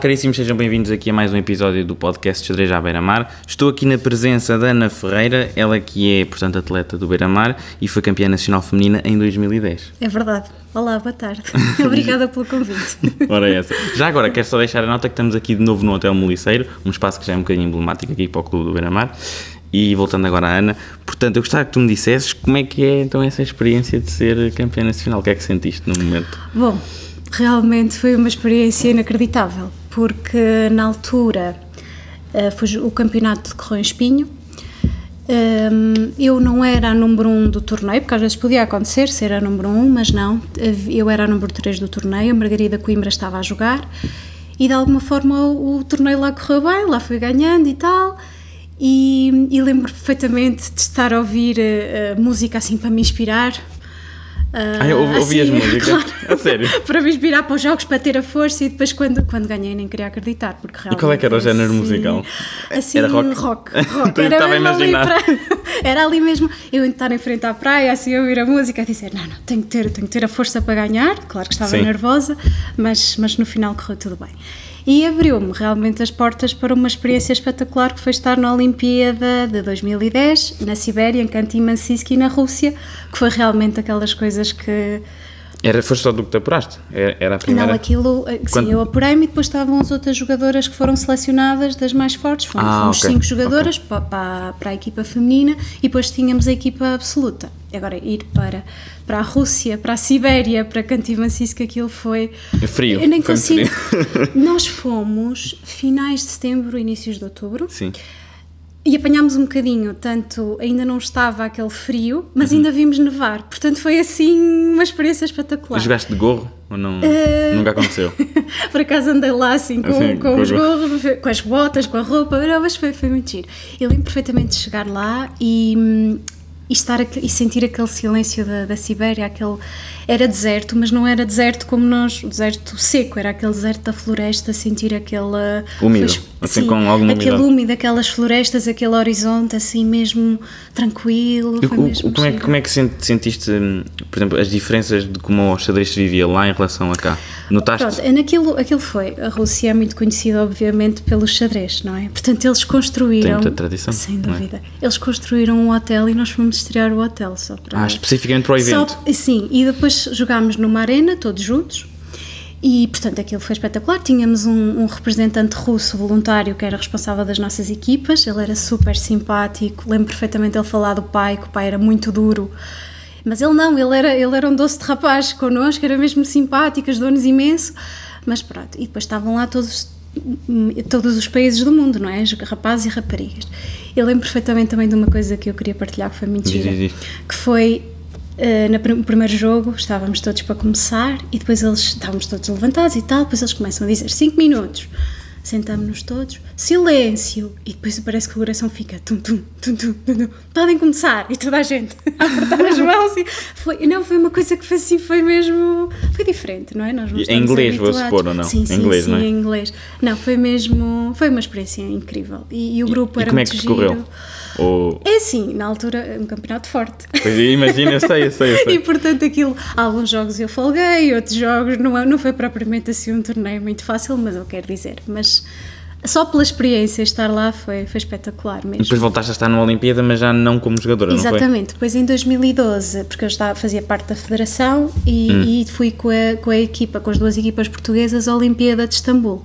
Caríssimos, sejam bem-vindos aqui a mais um episódio do podcast Xadrez à Beira-Mar. Estou aqui na presença da Ana Ferreira, ela que é, portanto, atleta do Beira-Mar e foi campeã nacional feminina em 2010. É verdade. Olá, boa tarde. Obrigada pelo convite. Ora é essa. Já agora, quero só deixar a nota que estamos aqui de novo no Hotel Moliceiro, um espaço que já é um bocadinho emblemático aqui para o Clube do Beira-Mar. E voltando agora à Ana, portanto, eu gostava que tu me dissesses como é que é então essa experiência de ser campeã nacional, o que é que sentiste no momento? Bom, realmente foi uma experiência inacreditável, porque na altura uh, foi o campeonato de Correio Espinho. Um, eu não era a número 1 um do torneio, porque às vezes podia acontecer ser a número 1, um, mas não, eu era a número 3 do torneio, a Margarida Coimbra estava a jogar e de alguma forma o, o torneio lá correu bem, lá fui ganhando e tal. E, e lembro perfeitamente de estar a ouvir uh, música assim para me inspirar. Uh, ah, eu ouvi assim, as músicas? Claro, a sério? para me inspirar para os jogos, para ter a força e depois quando, quando ganhei nem queria acreditar. Porque realmente, e qual é que era o género assim, musical? Assim, era rock? Rock. rock. era estava. Ali era ali mesmo, eu estar em frente à praia, assim, a ouvir a música, a dizer, não, não, tenho que ter, tenho que ter a força para ganhar. Claro que estava Sim. nervosa, mas, mas no final correu tudo bem e abriu-me realmente as portas para uma experiência espetacular que foi estar na Olimpíada de 2010, na Sibéria, em Kanty-Mansiysk na Rússia, que foi realmente aquelas coisas que... Era, foste só do que te apuraste? Era a primeira? Não, aquilo, eh, Quando... sim, eu apurei-me e depois estavam as outras jogadoras que foram selecionadas das mais fortes, foram, ah, okay. cinco jogadoras okay. para, para, para a equipa feminina e depois tínhamos a equipa absoluta. Agora, ir para para a Rússia, para a Sibéria, para Kantimansisk, aquilo foi. É frio. Eu nem consigo. Nós fomos finais de setembro, inícios de outubro. Sim. E apanhámos um bocadinho, tanto ainda não estava aquele frio, mas uhum. ainda vimos nevar. Portanto, foi assim uma experiência espetacular. Jogaste de gorro ou não? Uh... Nunca aconteceu? Por acaso andei lá assim com, assim, com, com os gorros, com as botas, com a roupa, mas foi, foi muito giro. Eu lembro perfeitamente de chegar lá e hum, e estar e sentir aquele silêncio da, da Sibéria, aquele era deserto, mas não era deserto como nós, deserto seco, era aquele deserto da floresta, sentir aquele úmido, assim sim, com alguma aquele úmido, aquelas florestas, aquele horizonte assim mesmo tranquilo. E, mesmo como, é, como é que sentiste, por exemplo, as diferenças de como o xadrez se vivia lá em relação a cá? Notaste? Pronto, é naquilo, aquilo foi. A Rússia é muito conhecida, obviamente, pelo xadrez, não é? Portanto, eles construíram. Tem muita tradição. Sem é? dúvida. É? Eles construíram um hotel e nós fomos estrear o hotel só para. Ah, especificamente para o evento? Só, sim, e depois jogámos numa arena, todos juntos, e portanto aquilo foi espetacular. Tínhamos um, um, representante russo voluntário que era responsável das nossas equipas, ele era super simpático. Lembro perfeitamente ele falar do pai, que o pai era muito duro. Mas ele não, ele era, ele era um doce de rapaz connosco, era mesmo simpático, ajudou-nos imenso. Mas pronto, e depois estavam lá todos, todos os países do mundo, não é? Rapazes e raparigas. Eu lembro perfeitamente também de uma coisa que eu queria partilhar, que foi mentira, que foi Uh, no primeiro jogo estávamos todos para começar e depois eles estávamos todos levantados e tal, depois eles começam a dizer 5 minutos. Sentamos-nos todos, silêncio, e depois parece que o coração fica tum, tum, tum, tum, tum, tum, podem começar, e toda a gente a apertar as mãos. E foi, não, foi uma coisa que foi assim, foi mesmo, foi diferente, não é? Nós não em inglês, vou supor, ou não? Sim, sim, em inglês, sim, não é? em inglês. Não, foi mesmo, foi uma experiência incrível. E, e o grupo e, era e como é que correu? Ou... É assim, na altura, é um campeonato forte. Pois imagina, eu sei, eu sei, eu sei. e portanto, aquilo, alguns jogos eu folguei, outros jogos não, é, não foi propriamente assim um torneio muito fácil, mas eu quero dizer, mas só pela experiência estar lá foi, foi espetacular mesmo. Depois voltaste a estar na Olimpíada, mas já não como jogadora, Exatamente, depois em 2012, porque eu estava, fazia parte da federação e, hum. e fui com a, com a equipa, com as duas equipas portuguesas à Olimpíada de Istambul.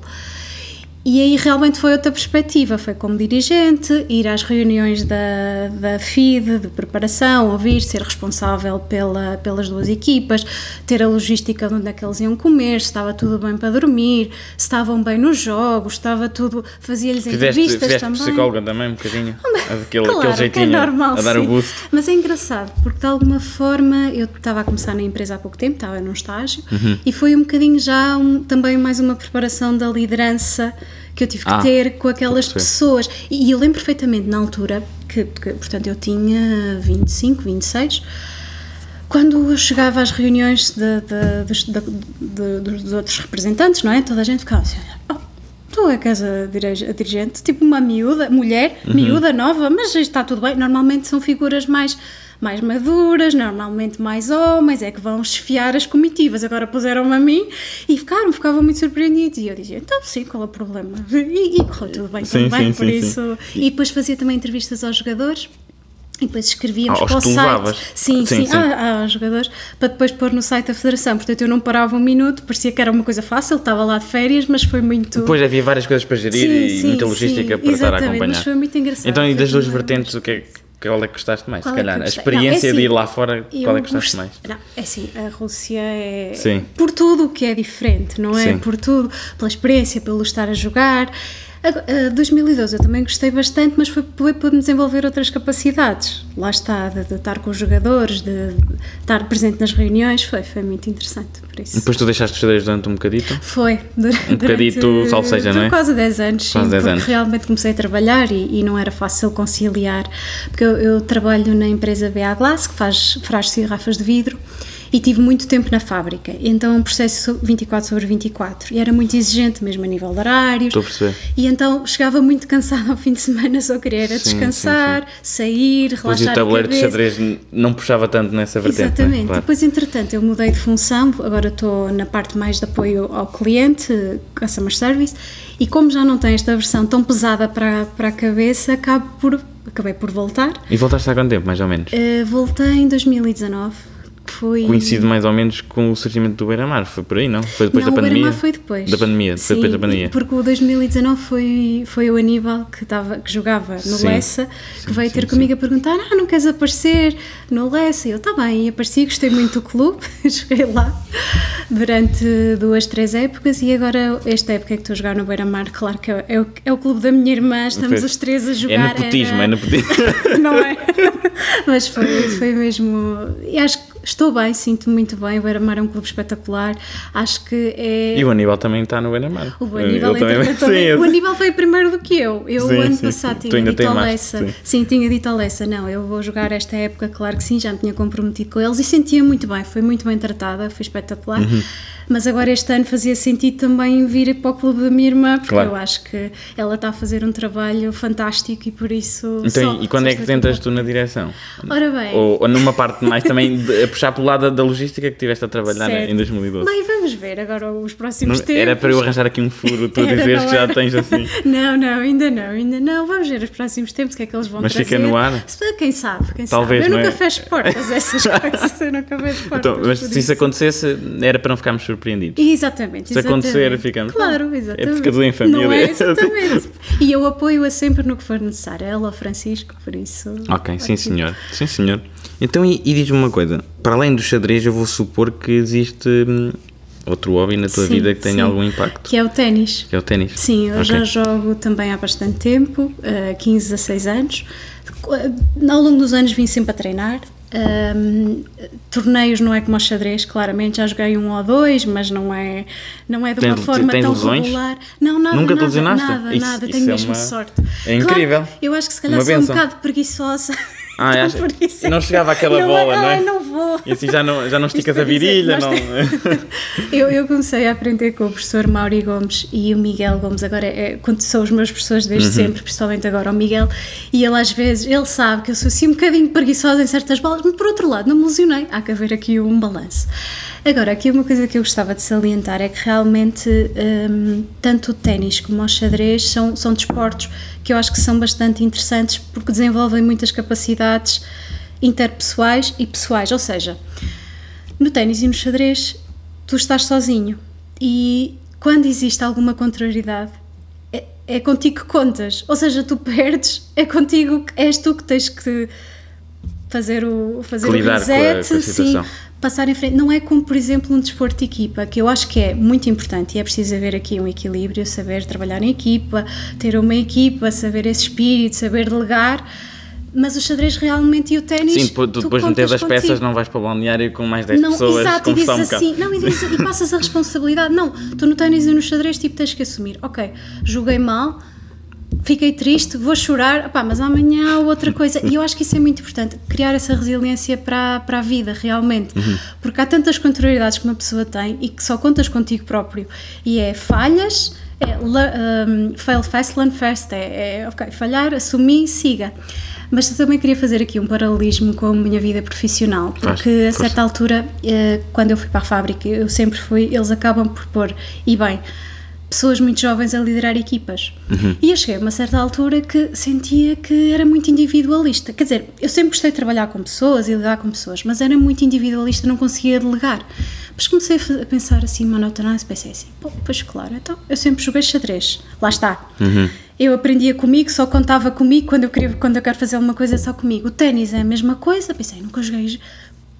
E aí realmente foi outra perspectiva, foi como dirigente, ir às reuniões da, da FIDE, de preparação, ouvir, ser responsável pela, pelas duas equipas, ter a logística de onde é que eles iam comer, se estava tudo bem para dormir, se estavam bem nos jogos, estava tudo, fazia-lhes entrevistas fizeste também. psicóloga também um bocadinho, aquele, claro, aquele jeitinho é normal, a dar sim. o boost. Mas é engraçado, porque de alguma forma eu estava a começar na empresa há pouco tempo, estava num estágio, uhum. e foi um bocadinho já um, também mais uma preparação da liderança que eu tive que ah, ter com aquelas pessoas. E, e, eu lembro perfeitamente na altura, que, que, portanto eu tinha 25, 26, quando eu chegava às reuniões de, de, dos, de, dos outros representantes, não é? Toda a gente ficava assim, oh, tu é que és a, dirigente, tipo uma miúda, mulher, uhum. miúda, nova, mas está tudo bem. Normalmente são figuras mais mais maduras, normalmente mais homens, é que vão chefiar as comitivas. Agora puseram-me a mim e ficaram, ficavam muito surpreendidos. E eu dizia, então sim, qual é o problema? E, e correu tudo bem, Sim, tudo bem, sim, por sim, isso. E depois fazia também entrevistas aos jogadores. E depois escrevíamos Aos para o que site. Sim, Sim, sim, sim. ah, aos jogadores, para depois pôr no site da Federação. Portanto, eu não parava um minuto, parecia que era uma coisa fácil, estava lá de férias, mas foi muito. Depois havia várias coisas para gerir Sim, e sim, muita logística sim, para estar a acompanhar. mas foi muito engraçado. Então, e das duas vertentes, o que é, qual é que gostaste mais? Qual se é calhar, eu a experiência Não, é de ir assim, lá fora, qual é que gostaste gost- mais? Não, é assim, a Rússia é. Sim. Por tudo o que é diferente, não é? Sim. Por tudo, pela experiência, pelo estar a jogar. Agora, eh, 2012 eu também gostei bastante, mas foi, foi para me desenvolver outras capacidades. Lá está, de, de estar com os jogadores, de estar presente nas reuniões, foi, foi muito interessante. Por isso. Depois tu deixaste de xadrez durante um bocadito? Foi, durante, Um bocadito, salvo seja, não é? Quase 10 anos, Quase sim, 10 porque anos. realmente comecei a trabalhar e, e não era fácil conciliar, porque eu, eu trabalho na empresa BA Glass, que faz e garrafas de vidro, e tive muito tempo na fábrica, então um processo 24 sobre 24, e era muito exigente mesmo a nível de horários, Estou a perceber. e então chegava muito cansada ao fim de semana, só queria era Sim, descansar, sair, Depois e relaxar o tabuleiro a de xadrez não puxava tanto nessa vertente. Exatamente. É? Claro. Depois, entretanto, eu mudei de função, agora estou na parte mais de apoio ao cliente, customer service, e como já não tem esta versão tão pesada para, para a cabeça, acabo por, acabei por voltar. E voltaste há quanto tempo, mais ou menos? Eh, voltei em 2019, que foi... Coincide mais ou menos com o surgimento do Beira-Mar, foi por aí, não? Foi depois não, da pandemia? Beira-Mar foi depois. Da pandemia, foi Sim, depois da pandemia. Porque o 2019 foi, foi o Aníbal que, estava, que jogava no Sim. Lessa, Sim, que veio sim, ter comigo a perguntar: Ah, não queres aparecer no Lessa? E eu, tá bem, e apareci, gostei muito do clube, joguei lá durante duas, três épocas e agora, esta época que estou a jogar no Beira-Mar, claro que é, é o, é o clube da minha irmã, estamos os três a jogar. É nepotismo, era- é nepotismo. não é? Mas foi, foi mesmo. E acho que estou bem, sinto-me muito bem. O Beira-Mar é um clube espetacular. Acho que é. E o Aníbal também está no Beira-Mar. O Aníbal, também- também- o Aníbal veio primeiro do que eu. Eu, Sim, ano sim, passado, sim. Tinha dito ao Lessa. sim. Sim. tinha dito ao Lessa. Não, eu vou jogar esta época, claro que sim, já me tinha comprometido com eles e sentia muito bem. Foi muito bem tratada, foi espetacular. Uhum. Mas agora este ano fazia sentido também vir para o clube da minha irmã, porque Claro. eu acho que ela está a fazer um trabalho fantástico e por isso. Então, só- e quando é que entras tu na direção? Ora bem. Ou, ou numa parte mais também de, a puxar pelo lado da, logística que estiveste a trabalhar Certo. em 2012? Bem, vamos ver agora os próximos Não- tempos. era para eu arranjar aqui um furo, tu Era, dizeres que já tens assim. Não, não, ainda não, ainda não. Vamos ver os próximos tempos, o que é que eles vão Mas trazer. fica no ar? Quem sabe, quem Talvez, sabe. Eu não nunca é? fecho portas, essas coisas. Eu nunca fecho portas. Então, mas se isso acontecesse, era para não ficarmos surpreendidos. Exatamente, Se acontecer, exatamente. ficamos, Claro, "Ah, é exatamente. porque tudo em família." Não é? Exatamente. e eu apoio-a sempre no que for necessário. Ela, o Francisco, por isso. Ok, sim senhor. Sim senhor. Então, e, e diz-me uma coisa. Para além do xadrez, eu vou supor que existe hum, outro hobby na tua Sim, vida que tenha sim. algum impacto. Que é o ténis. Que é o ténis. Sim, eu Ok. já jogo também há bastante tempo, uh, 15, 16 anos. Ao longo dos anos vim sempre a treinar. Um, torneios não é como o xadrez, claramente já joguei um ou dois, mas não é, não é de uma Tens- forma tens tão lesões? regular. Não, nada, Nunca nada, lesionaste? nada, Isso- nada, isso tenho é mesmo uma- sorte. é incrível. Claro, eu acho que se calhar Uma sou um benção. bocado preguiçosa. Ah, Então, por isso é não chegava aquela não bola, é, não é? Ai, não vou. E assim já não, já não esticas a virilha, não. eu, eu comecei a aprender com o professor Mauri Gomes e o Miguel Gomes, agora é, são os meus professores desde Uhum. sempre, principalmente agora o Miguel, e ele às vezes, ele sabe que eu sou assim um bocadinho preguiçosa em certas bolas, mas por outro lado não me lesionei, há que haver aqui um balanço. Agora, aqui uma coisa que eu gostava de salientar é que realmente hum, tanto o ténis como o xadrez são, são desportos que eu acho que são bastante interessantes porque desenvolvem muitas capacidades interpessoais e pessoais, ou seja, no ténis e no xadrez tu estás sozinho. E quando existe alguma contrariedade é, é contigo que contas, ou seja, tu perdes, é contigo, que- és tu que tens que fazer o, fazer o lidar com a- reset, com a sim. Passar em frente. Não é como, por exemplo, um desporto de equipa, que eu acho que é muito importante e é preciso haver aqui um equilíbrio, saber trabalhar em equipa, ter uma equipa, saber esse espírito, saber delegar. Mas o xadrez realmente e o ténis. Sim, tu, tu depois de contas das peças não vais para o balneário com mais 10 Não, pessoas exato, e um dizes bocado. assim, não, e, dizes, e passas a responsabilidade. Não, tu no ténis e no xadrez, tipo, tens que assumir, ok, joguei mal, fiquei triste, vou chorar, opá, mas amanhã há outra coisa. E eu acho que isso é muito importante, criar essa resiliência para, para a vida, realmente. Uhum. Porque há tantas contrariedades que uma pessoa tem e que só contas contigo próprio. E é falhas, É, um, fail fast, learn fast. É, é, ok, falhar, assumir, siga. Mas eu também queria fazer aqui um paralelismo com a minha vida profissional, porque a certa altura, eh, quando eu fui para a fábrica, eu sempre fui, eles acabam por pôr, e bem, pessoas muito jovens a liderar equipas. Uhum. E eu cheguei a uma certa altura que sentia que era muito individualista. Quer dizer, eu sempre gostei de trabalhar com pessoas e lidar com pessoas, mas era muito individualista, não conseguia delegar. Mas comecei a pensar assim, monotonais, pensei assim, pô, pois claro, então eu sempre joguei xadrez, lá está. Uhum. Eu aprendia comigo, só contava comigo, quando eu, queria, quando eu quero fazer alguma coisa é só comigo. O ténis é a mesma coisa, pensei, nunca joguei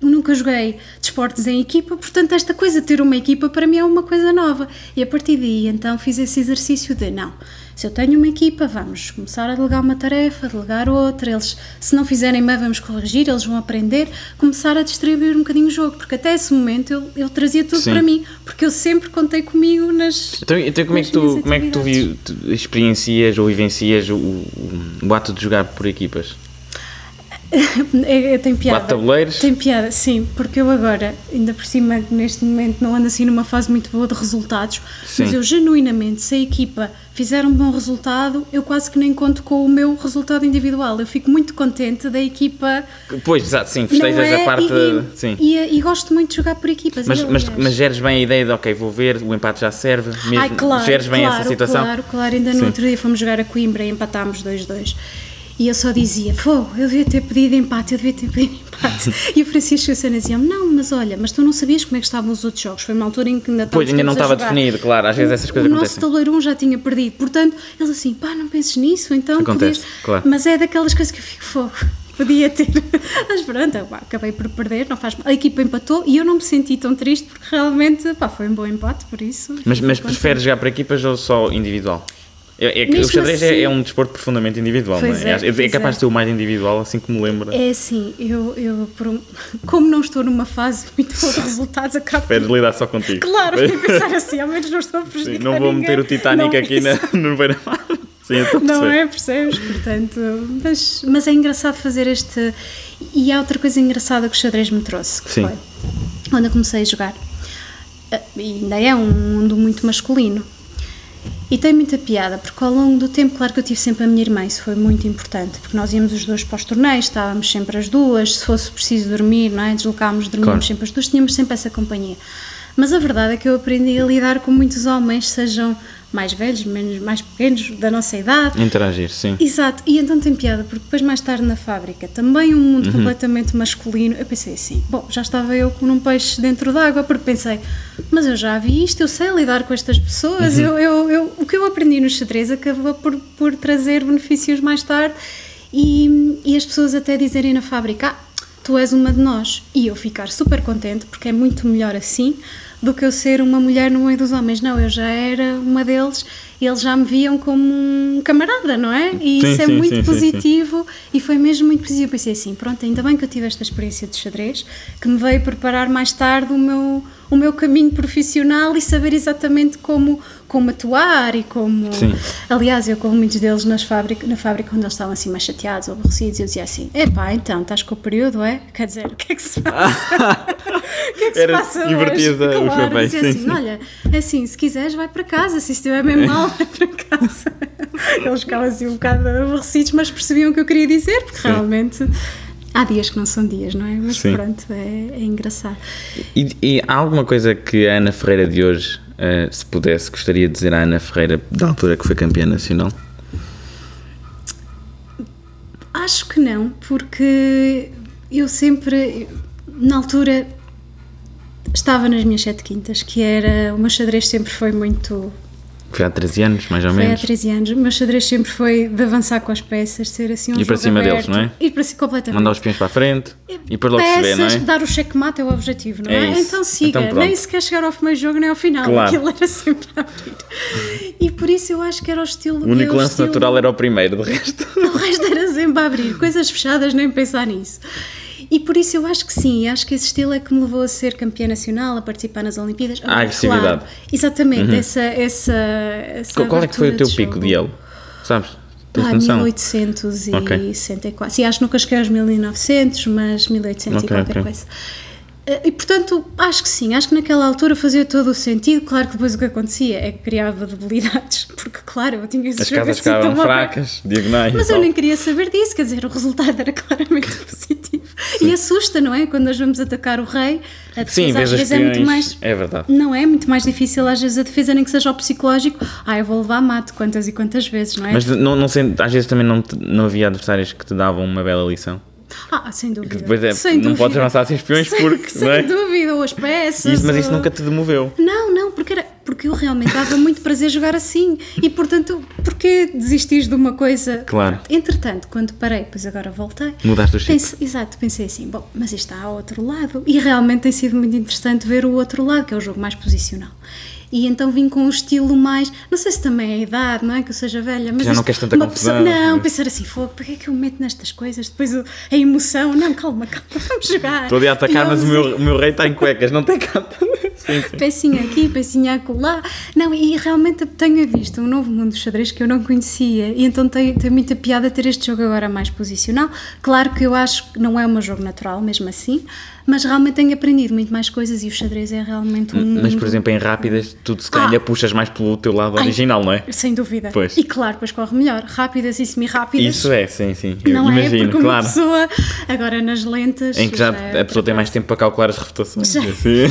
nunca joguei desportos em equipa, portanto, esta coisa de ter uma equipa para mim é uma coisa nova. E a partir daí, então, fiz esse exercício de não. Se eu tenho uma equipa, vamos começar a delegar uma tarefa, delegar outra. Eles, se não fizerem bem, vamos corrigir, eles vão aprender. Começar a distribuir um bocadinho o jogo, porque até esse momento eu, eu trazia tudo Sim. para mim, porque eu sempre contei comigo nas. Então, então como, é que tu, como é que tu, vi, tu experiencias ou vivencias o, o, o ato de jogar por equipas? é, tem piada. Quatro tabuleiros? Tem piada, sim, porque eu agora, ainda por cima, neste momento, não ando assim numa fase muito boa de resultados, sim. mas eu genuinamente, se a equipa fizer um bom resultado, eu quase que nem conto com o meu resultado individual. Eu fico muito contente da equipa. Pois, exato, sim, festejas é? a parte. E, sim. E, e, gosto muito de jogar por equipas. Mas, mas, mas geres bem a ideia de, ok, vou ver, o empate já serve, mesmo, Ai, claro, geres bem claro, essa situação? Claro, claro, ainda no sim. outro dia fomos jogar a Coimbra e empatámos 2-2. E eu só dizia, fogo, eu devia ter pedido empate, eu devia ter pedido empate. e o Francisco e a Sana diziam não, mas olha, mas tu não sabias como é que estavam os outros jogos. Foi uma altura em que ainda Pois, ainda não estava definido, claro, às vezes essas coisas o acontecem. O nosso tabuleiro 1 já tinha perdido, portanto, eles assim, pá, não penses nisso, então... Acontece, podias... claro. Mas é daquelas coisas que eu fico, fogo, podia ter. Mas pronto, pá, acabei por perder, não faz mal. A equipa empatou e eu não me senti tão triste porque realmente, pá, foi um bom empate, por isso... Mas, mas preferes jogar para equipas ou só individual? É, é o xadrez assim, é, é, um desporto profundamente individual, não é? É, é, é capaz de ser o mais individual, assim como me lembra. É assim, eu, eu um, como não estou numa fase muito boa de resultados, acabo. Preferes lidar só contigo. Claro, e pensar assim, ao menos não estou a prejudicar. Sim, não vou ninguém. meter o Titanic não, aqui na, no beira-mar. Não é, percebes? Portanto, mas, mas é engraçado fazer este. E há outra coisa engraçada que o xadrez me trouxe, que Sim. foi quando eu comecei a jogar. Eh, e ainda é um mundo muito masculino e tem muita piada, porque ao longo do tempo, claro que eu tive sempre a minha irmã, isso foi muito importante, porque nós íamos os dois para os torneios, estávamos sempre as duas, se fosse preciso dormir, não é? deslocávamos, dormíamos claro. sempre as duas, tínhamos sempre essa companhia. Mas a verdade é que eu aprendi a lidar com muitos homens, sejam mais velhos, menos, mais pequenos, da nossa idade. Interagir, sim. Exato, e então tem piada, porque depois mais tarde na fábrica, também um mundo uhum. completamente masculino, eu pensei assim, bom, já estava eu com um peixe dentro d'água, porque pensei, mas eu já vi isto, eu sei lidar com estas pessoas, uhum. eu, eu, eu, o que eu aprendi no xadrez acabou por, por trazer benefícios mais tarde, e, e as pessoas até dizerem na fábrica, ah, tu és uma de nós, e eu ficar super contente, porque é muito melhor assim, do que eu ser uma mulher no meio dos homens. Não, eu já era uma deles eles já me viam como um camarada, não é? E sim, isso é sim, muito sim, positivo e foi mesmo muito positivo. Eu pensei assim, pronto, ainda bem que eu tive esta experiência de xadrez, que me veio preparar mais tarde o meu, o meu caminho profissional e saber exatamente como, como atuar e como. Sim. Aliás, eu com muitos deles nas fábrica, na fábrica, quando eles estavam assim mais chateados ou aborrecidos, eu dizia assim: epá, então, estás com o período, é? Quer dizer, o que é que se passa? o que é que Era se passa divertida hoje? Claro, bem, dizia assim: olha, é assim, se quiseres, vai para casa, se estiver bem mal, casa. Eles ficavam assim um bocado aborrecidos, mas percebiam o que eu queria dizer, porque sim. realmente. Há dias que não são dias, não é? Mas Sim. pronto, é, é engraçado. E, e, há alguma coisa que a Ana Ferreira de hoje, uh, se pudesse, gostaria de dizer à Ana Ferreira, da altura que foi campeã nacional? Acho que não, porque eu sempre, na altura, estava nas minhas sete quintas, que era. O meu xadrez sempre foi muito foi há 13 anos, mais ou foi menos. Foi há 13 anos. O meu xadrez sempre foi de avançar com as peças, ser assim um E para cima aberto, deles, não é? Ir para cima completamente. Mandar os peões para a frente e, e depois logo peças, se vê, não é? dar o checkmate é o objetivo, não é? é? Então siga, então, nem sequer chegar ao primeiro jogo nem ao final. Claro. Aquilo era sempre a abrir. E por isso eu acho que era o estilo. O único lance estilo, natural era o primeiro, de resto. O resto era sempre a abrir, coisas fechadas, nem pensar nisso. E por isso eu acho que sim, acho que esse estilo é que me levou a ser campeã nacional, a participar nas Olimpíadas. A agressividade. Claro, exatamente, uhum. essa, essa, essa Qual é que foi o teu pico de elo? Sabes? Tens ah, noção? 1864. Okay. Sim, acho que nunca cheguei aos 1900, mas 1800 okay, e qualquer okay. coisa. Eh, E portanto, acho que sim, acho que naquela altura fazia todo o sentido. Claro que depois o que acontecia é que criava debilidades, porque, claro, eu tinha esse As casas assim ficavam fracas, diagonais. Mas eu nem queria saber disso, quer dizer, o resultado era claramente positivo. E assusta, não é? Quando nós vamos atacar o rei, a defesa Sim, às vezes é muito mais. É verdade. Não é muito mais difícil, às vezes, a defesa, nem que seja o psicológico. Ah, eu vou levar mate quantas e quantas vezes, não é? Mas não, não sei, às vezes também não, não havia adversários que te davam uma bela lição. Ah, sem dúvida. depois é- sem não dúvida. podes avançar sem espiões sem, porque, Sem não é? dúvida, ou as peças. Isso- mas isso ou- nunca te demoveu. Não, não, porque, era, porque eu realmente dava muito prazer jogar assim. E portanto, porquê desistis de uma coisa? Claro. Entretanto, quando parei, pois agora voltei. Mudaste o chip. Pense, exato, pensei assim, bom, mas isto está ao outro lado. E realmente tem sido muito interessante ver o outro lado, que é o jogo mais posicional. E então vim com um estilo mais. Não sei se também é a idade, não é? Que eu seja velha, mas. Já não isto- queres tanta confusão. pessoa- não, pensar assim, fogo, para que é que eu me meto nestas coisas? Depois a emoção, não, calma, calma, vamos jogar. Estou a atacar, mas o meu, o meu rei está em cuecas, não tem cá. Sim, sim. pecinha aqui, pecinha acolá. Não, e realmente tenho visto um novo mundo do xadrez que eu não conhecia e então tem, tem muita piada ter este jogo agora mais posicional. Claro que eu acho que não é meu jogo natural, mesmo assim, mas realmente tenho aprendido muito mais coisas e o xadrez é realmente um. Mas, por exemplo, em rápidas, tu se calhar Ah. puxas mais pelo teu lado Ai, original, não é? Sem dúvida. Pois. E claro, depois corre melhor. Rápidas e semi-rápidas. Isso é, sim, sim. Eu Não imagino, é porque uma claro. pessoa agora nas lentas Em que já é a pessoa tem mais tempo para calcular as refutações. Já. Assim.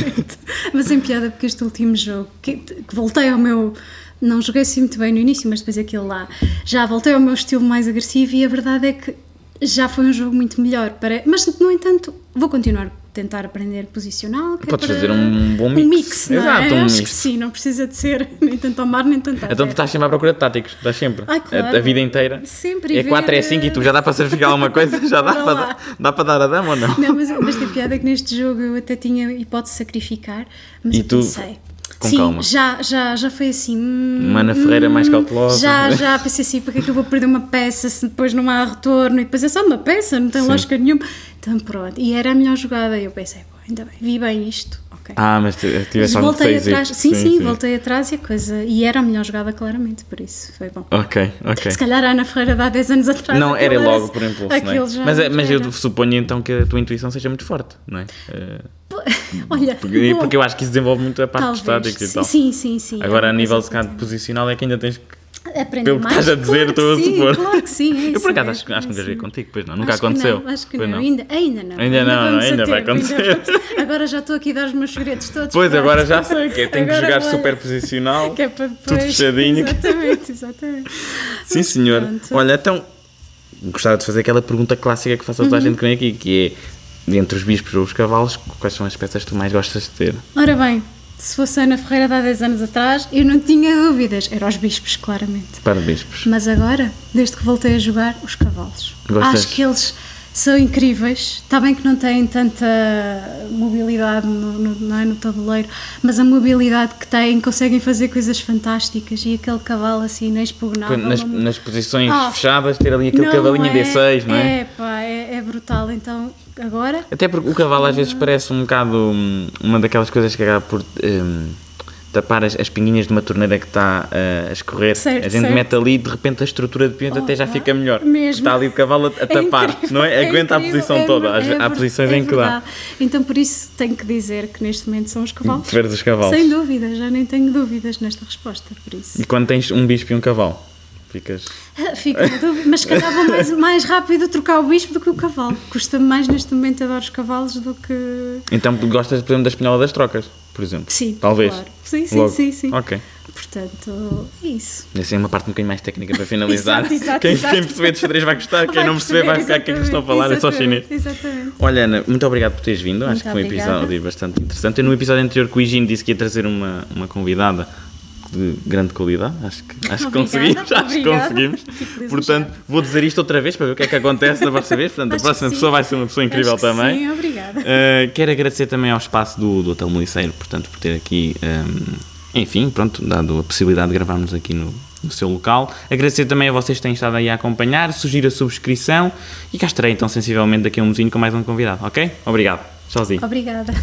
Mas em piada, porque este último jogo, que, que voltei ao meu. Não joguei assim muito bem no início, mas depois aquele lá. Já voltei ao meu estilo mais agressivo e a verdade é que já foi um jogo muito melhor. Para, mas, no entanto, vou continuar tentar aprender posicional. é Podes para- fazer um bom Um mix. mix, não Exato, é? um Acho mix. que sim, não precisa de ser nem tanto ao mar nem tanto à Então tu estás sempre à procura de táticos, estás sempre. Ai, A- claro. a, vida inteira. Sempre, É 4, é ver, 5 e tu já dá para sacrificar alguma coisa? Já dá para, dá para dar a dama ou não? Não, mas, mas tem piada que neste jogo eu até tinha hipótese de sacrificar, mas E eu tu, pensei. Com Sim, calma. já, já, já foi assim. hum, Uma Ana Ferreira mais cautelosa. Já, já pensei assim, para que é que eu vou perder uma peça se depois não há retorno? E depois é só uma peça, não tem Sim. lógica nenhuma. Então pronto, e era a melhor jogada. E eu pensei, pô, ainda bem, vi bem isto. Ok. Ah, mas tiveste algo voltei atrás, hits. sim, sim, voltei atrás e a coisa. E era a melhor jogada, claramente, por isso foi bom. Ok, ok. Se calhar a Ana Ferreira de há 10 anos atrás. Não, era logo por impulso, não é? Mas, é- mas eu suponho então que a tua intuição seja muito forte, não é? Olha, Porque, porque eu acho que isso desenvolve muito a parte talvez. táticos e sim, tal. sim, sim, sim. Agora, é a nível de posicional, é que ainda tens que. Aprender Pelo que mais. estás a dizer, claro estou a que sim, supor. Claro que sim, é Eu isso por acaso é, acho, que- é acho que joguei contigo, pois não. Nunca Acho que aconteceu. não, acho que Pois não. Ainda, ainda não. Ainda não, vamos a ainda vai acontecer. Agora já estou aqui a dar os meus segredos todos. Pois, agora já sei que é, tenho que Agora jogar vai. super posicional. Que é para depois. Tudo fechadinho. Exatamente, exatamente. Sim, senhor. Pronto. Olha, então, gostava de fazer aquela pergunta clássica que faço a toda a Uhum. gente que vem aqui, que é, entre os bispos ou os cavalos, quais são as peças que tu mais gostas de ter? Ora bem, se fosse Ana Ferreira de há 10 anos atrás, eu não tinha dúvidas. Eram os bispos, claramente. Para bispos. Mas agora, desde que voltei a jogar, os cavalos. Gostas? Acho que eles são incríveis. Está bem que não têm tanta mobilidade no, no- não é, no tabuleiro, mas a mobilidade que têm, conseguem fazer coisas fantásticas. E aquele cavalo assim, inexpugnável. Nas, não- nas posições Ah, fechadas, ter ali aquele cavalinho é, D6, não é? É, pá, é, é brutal. Então, agora. Até porque o cavalo às vezes parece um bocado hum, uma daquelas coisas que acaba por hum, tapar as, as pinguinhas de uma torneira que está uh, a escorrer. Certo, a gente certo. mete ali e de repente a estrutura de peões até já fica melhor. mesmo. Está ali o cavalo a, a tapar, incrível, não é? é Aguenta a incrível, posição é toda. Há- é posições é em que dá. Então, por isso, tenho que dizer que neste momento são os cavalos. Preferes os cavalos. Sem dúvida, já nem tenho dúvidas nesta resposta, por isso. E quando tens um bispo e um cavalo, ficas. Fico na dúvida, mas se calhar vou mais, mais rápido trocar o bispo do que o cavalo. Custa-me mais neste momento adoro os cavalos do que. Então gostas, por exemplo, da espinhola das trocas, por exemplo? Sim, Talvez. claro. Sim, sim, Logo. sim, sim. Ok. Portanto, é isso. Essa é uma parte um bocadinho mais técnica para finalizar. Exato, exato, quem, exato. quem perceber de xadrez vai gostar, quem não perceber vai ficar o que é que estão a falar, é só chinês. Exatamente. Olha, Ana, muito obrigado por teres vindo. Acho Muito que foi um obrigada. episódio bastante interessante. Eu, no episódio anterior com o Higino disse que ia trazer uma, uma convidada de grande qualidade. Acho que, acho que Obrigada, conseguimos. Acho que conseguimos. Portanto, vou dizer isto outra vez para ver o que é que acontece da próxima vez. Portanto, Acho a próxima pessoa vai ser uma pessoa incrível também. Sim, obrigada. Uh, quero agradecer também ao espaço do, do Hotel Meliceiro, portanto, por ter aqui, um, enfim, pronto, dado a possibilidade de gravarmos aqui no, no seu local. Agradecer também a vocês que têm estado aí a acompanhar, sugerir a subscrição e cá estarei então sensivelmente daqui a um mesinho com mais um convidado, ok? Obrigado. Tchauzinho. Obrigada.